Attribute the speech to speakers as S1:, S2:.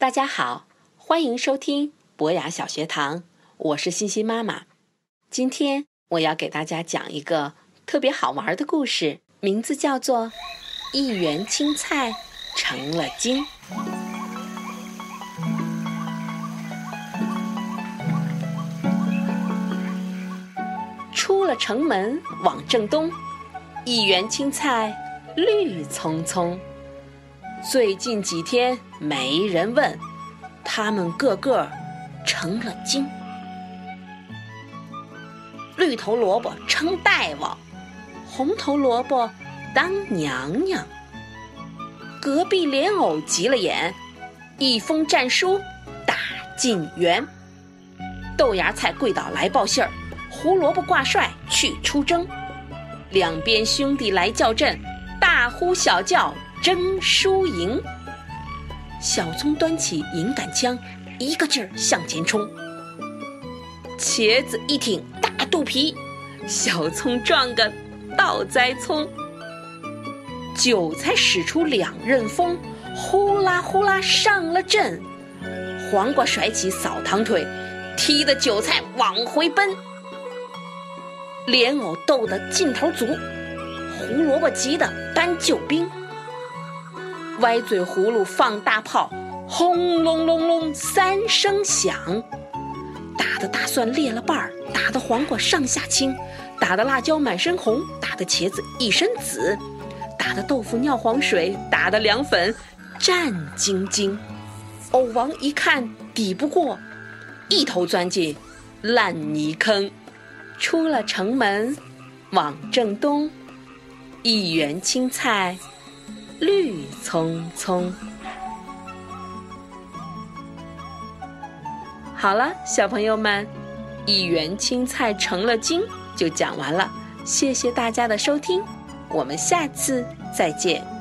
S1: 大家好，欢迎收听博雅小学堂，我是欣欣妈妈。今天我要给大家讲一个特别好玩的故事，名字叫做《一园青菜成了精》。出了城门往正东，一园青菜绿葱葱。最近几天没人问，他们个个成了精。绿头萝卜称大王，红头萝卜当娘娘。隔壁莲藕急了眼，一封战书打进园。豆芽菜跪倒来报信儿，胡萝卜挂帅去出征。两边兄弟来叫阵，大呼小叫。争输赢，小葱端起银杆枪，一个劲儿向前冲。茄子一挺大肚皮，小葱撞个倒栽葱。韭菜使出两刃锋，呼啦呼啦上了阵。黄瓜甩起扫堂腿，踢得韭菜往回奔。莲藕斗得劲头足，胡萝卜急得搬救兵。歪嘴葫芦放大炮，轰隆隆隆三声响，打得大蒜裂了瓣儿，打得黄瓜上下青，打得辣椒满身红，打得茄子一身紫，打得豆腐尿黄水，打得凉粉战兢兢。藕王一看抵不过，一头钻进烂泥坑，出了城门往正东，一园青菜。绿葱葱。好了，小朋友们，一园青菜成了精就讲完了。谢谢大家的收听，我们下次再见。